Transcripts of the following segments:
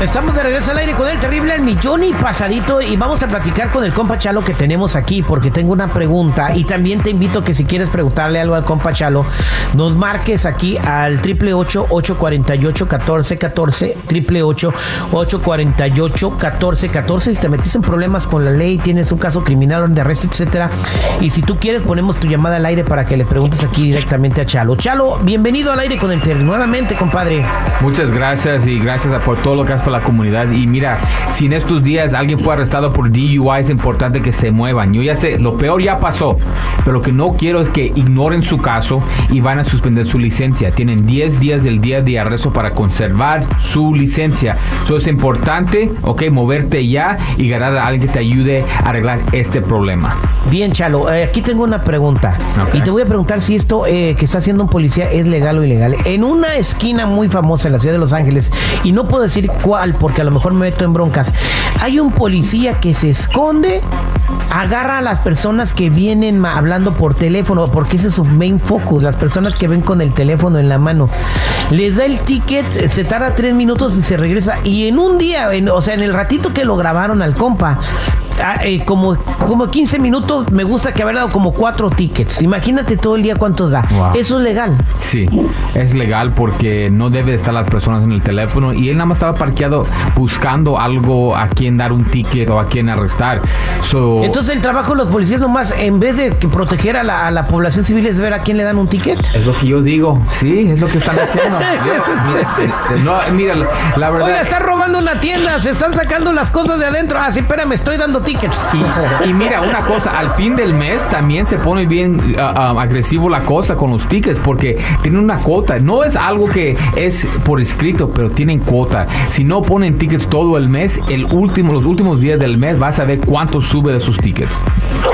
Estamos de regreso al aire con el terrible al millón y pasadito y vamos a platicar con el compa Chalo que tenemos aquí porque tengo una pregunta y también te invito que si quieres preguntarle algo al compa Chalo nos marques aquí al triple ocho ocho cuarenta y ocho catorce catorce triple ocho ocho cuarenta y ocho catorce catorce. Si te metes en problemas con la ley tienes un caso criminal de arresto etcétera y si tú quieres ponemos tu llamada al aire para que le preguntes aquí directamente a Chalo. Chalo bienvenido al aire con el terrible nuevamente compadre. Muchas gracias y gracias por todo lo que has la comunidad. Y mira, si en estos días alguien fue arrestado por DUI, es importante que se muevan. Yo ya sé, lo peor ya pasó, pero lo que no quiero es que ignoren su caso y van a suspender su licencia. Tienen 10 días del día de arresto para conservar su licencia. Eso es importante, ok, moverte ya y ganar a alguien que te ayude a arreglar este problema. Bien, Chalo, eh, aquí tengo una pregunta. Y te voy a preguntar si esto eh, que está haciendo un policía es legal o ilegal. En una esquina muy famosa en la ciudad de Los Ángeles, y no puedo decir cuál porque a lo mejor me meto en broncas. Hay un policía que se esconde, agarra a las personas que vienen hablando por teléfono, porque ese es su main focus, las personas que ven con el teléfono en la mano. Les da el ticket, se tarda tres minutos y se regresa. Y en un día, o sea, en el ratito que lo grabaron al compa, Ah, eh, como, como 15 minutos, me gusta que haber dado como cuatro tickets. Imagínate todo el día cuántos da. ¿Eso es legal? Sí, es legal porque no debe estar las personas en el teléfono y él nada más estaba parqueado buscando algo a quien dar un ticket o a quien arrestar. Entonces el trabajo de los policías nomás, en vez de que proteger a la, población civil, es ver a quién le dan un ticket. Es lo que yo digo, sí, es lo que están haciendo. mira, la verdad... Oiga, está robando una tienda, se están sacando las cosas de adentro. Ah, sí, espérame, estoy dando y, mira, una cosa, al fin del mes también se pone bien ah, agresivo la cosa con los tickets porque tienen una cuota. No es algo que es por escrito, pero tienen cuota. Si no ponen tickets todo el mes, el último, los últimos días del mes vas a ver cuánto sube de sus tickets.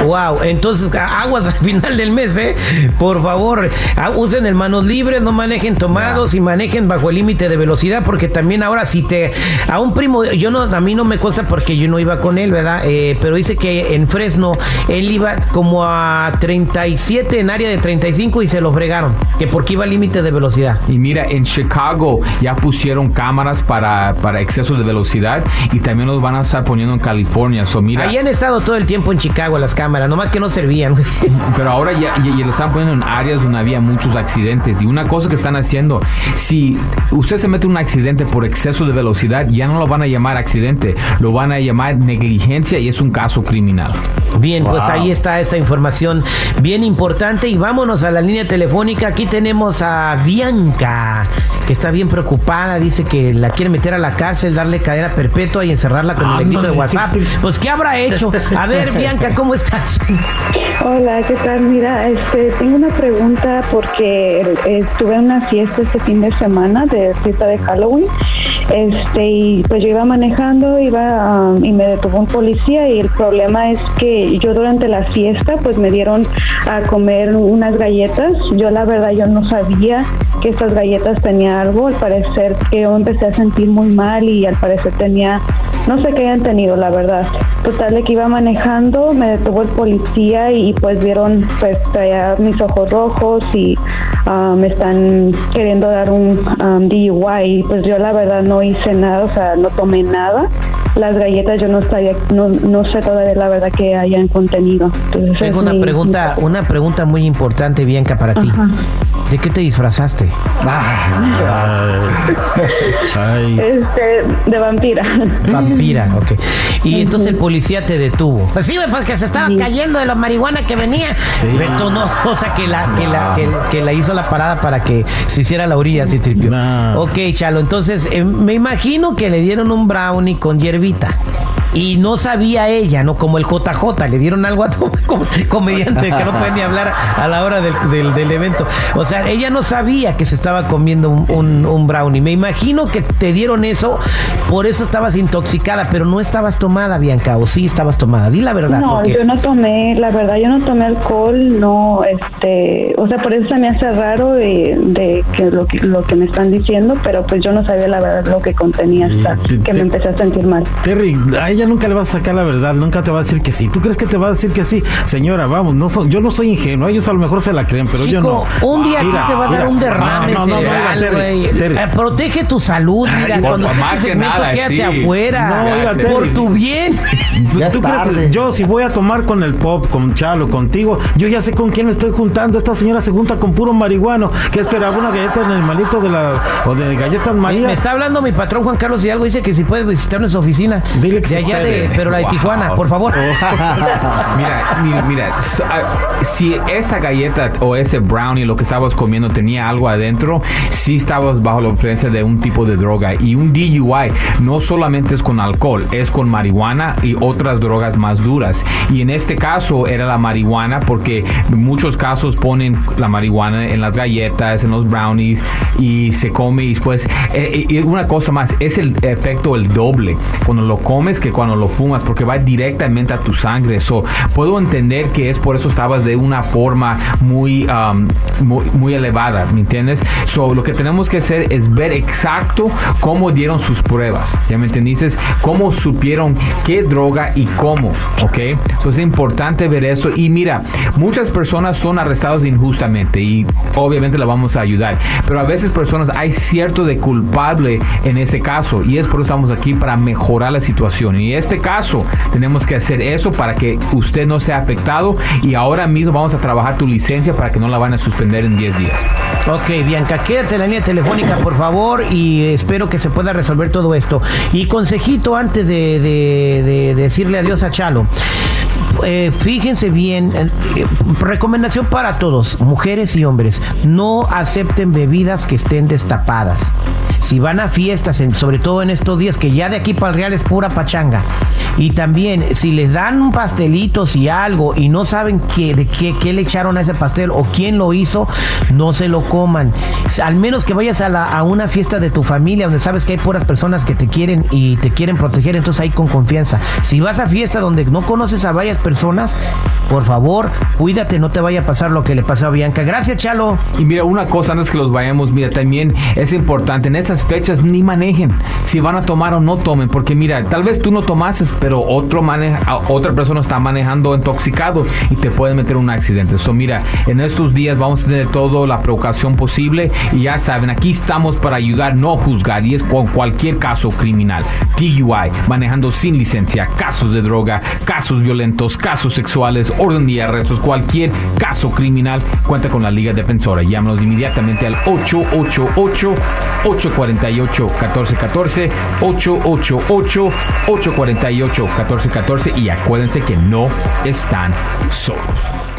Wow, entonces aguas al final del mes, ¿eh? Por favor, usen el manos libres, no manejen tomados y manejen bajo el límite de velocidad porque también ahora si te a un primo, yo no a mí no me cosa porque yo no iba con él, ¿verdad? Eh, eh, pero dice que en Fresno él iba como a 37 en área de 35 y se lo fregaron, que porque iba al límite de velocidad. Y mira, en Chicago ya pusieron cámaras para, para exceso de velocidad y también los van a estar poniendo en California. So, mira, Ahí han estado todo el tiempo en Chicago las cámaras, nomás que no servían. Pero ahora ya, ya, lo están poniendo en áreas donde había muchos accidentes. Y una cosa que están haciendo, si usted se mete en un accidente por exceso de velocidad, ya no lo van a llamar accidente, lo van a llamar negligencia y es un caso criminal. Bien, pues ahí está esa información bien importante y vámonos a la línea telefónica. Aquí tenemos a Bianca, que está bien preocupada, dice que la quiere meter a la cárcel, darle cadena perpetua y encerrarla con el equipo de WhatsApp. Pues ¿qué habrá hecho? A ver, Bianca, ¿cómo estás? Hola, ¿qué tal? Mira, este, tengo una pregunta porque estuve en una fiesta este fin de semana de fiesta de Halloween este, y pues yo iba manejando, iba um, y me detuvo un policía y el problema es que yo durante la fiesta pues me dieron a comer unas galletas. Yo la verdad yo no sabía que estas galletas tenían algo, al parecer que yo empecé a sentir muy mal y al parecer tenía no sé qué hayan tenido, la verdad. Total de que iba manejando, me detuvo el policía y pues vieron pues mis ojos rojos y ah, me están queriendo dar un um, DUI. Y pues yo la verdad no hice nada, o sea, no tomé nada. Las galletas yo no sabía, no, no sé todavía la verdad que hayan contenido. Tengo una pregunta, una pregunta muy importante, Bianca, para ti. ¿De qué te disfrazaste? este, de vampira. Vampira, ok. Y entonces el policía te detuvo. Pues sí, pues que se estaba cayendo de la que venía. No, o sea, que la, que, la, que, la hizo la parada para que se hiciera la orilla, así tripió. Ok, Chalo, entonces eh, me imagino que le dieron un brownie con hierbita y no sabía ella, ¿no? Como el JJ, le dieron algo a todo comediante que no puede ni hablar a la hora del, del, evento. O sea, ella no sabía que se estaba comiendo un, un, brownie. Me imagino que te dieron eso, por eso estabas intoxicada, pero no estabas tomada, Bianca, o sí estabas tomada. Di la verdad. No, yo no tomé, la verdad, yo no tomé alcohol, no, este, o sea, por eso se me hace raro de, de que lo que lo que me están diciendo, pero pues yo no sabía la verdad lo que contenía hasta que me empecé a sentir mal. Terry, a ella nunca le vas a sacar la verdad, nunca te va a decir que sí. ¿Tú crees que te va a decir que sí? Señora, vamos, no yo no soy ingenuo, ellos a lo mejor se la creen, pero yo no. Un día aquí te va a dar un derrame no, no, eh, protege tu salud, mira, cuando estés segmento, quédate afuera. por tu bien. ¿Tú crees, yo si voy a tomar con el pop, con Chalo, contigo, yo ya sé con quién me estoy juntando. Esta señora se junta con puro marihuano. que espera? ¿Una galleta en el malito de la o de galletas María? Me está hablando mi patrón Juan Carlos y algo dice que si puedes visitar nuestra oficina. Dile que de allá pero la de Tijuana, por favor. mira, mira, mira, ah, si esa galleta o ese brownie, lo que estabas comiendo, tenía algo adentro, sí estabas bajo la influencia de un tipo de droga. Y un DUI no solamente es con alcohol, es con marihuana y otras drogas más duras. Y en este caso era la marihuana porque en muchos casos ponen la marihuana en las galletas, en los brownies y se come y después... Eh, y una cosa más, es el efecto el doble cuando lo comes que cuando lo fumas porque va directamente a tu sangre. So, puedo entender que es por eso estabas de una forma muy, um, muy, muy, elevada, ¿me entiendes? So, lo que tenemos que hacer es ver exacto cómo dieron sus pruebas, ¿ya me entendiste? Cómo supieron qué droga y cómo, ¿ok? So, es importante ver eso y mira, muchas personas son arrestados injustamente y obviamente la vamos a ayudar, pero a veces personas hay cierto de culpable en ese caso y es por eso estamos aquí para mejorar la situación. Y en este caso tenemos que hacer eso para que usted no sea afectado y ahora mismo vamos a trabajar tu licencia para que no la van a suspender en 10 días. Ok, Bianca, quédate en la línea telefónica, por favor, y espero que se pueda resolver todo esto. Y consejito antes de, decirle adiós a Chalo. Eh, fíjense bien, eh, recomendación para todos, mujeres y hombres, no acepten bebidas que estén destapadas si van a fiestas, sobre todo en estos días, que ya de aquí para el Real es pura pachanga, y también si les dan un pastelito, y algo, y no saben qué, de qué, le echaron a ese pastel o quién lo hizo, no se lo coman. Al menos que vayas a, la, una fiesta de tu familia, donde sabes que hay puras personas que te quieren y te quieren proteger, entonces ahí con confianza. Si vas a fiesta donde no conoces a varias personas, por favor, cuídate, no te vaya a pasar lo que le pasó a Bianca. Gracias, Chalo. Y mira, una cosa antes que los vayamos, mira, también es importante en fechas ni manejen. Si van a tomar o no tomen, porque mira, tal vez tú no tomases, pero otro maneja, otra persona está manejando intoxicado y te puede meter un accidente. Eso mira, en estos días vamos a tener toda la precaución posible y ya saben, aquí estamos para ayudar, no juzgar y es con cualquier caso criminal. DUI, manejando sin licencia, casos de droga, casos violentos, casos sexuales, orden de arrestos, cualquier caso criminal, cuenta con la Liga Defensora. Llámanos inmediatamente al 888 840 848 1414 888 848 1414 y acuérdense que no están solos.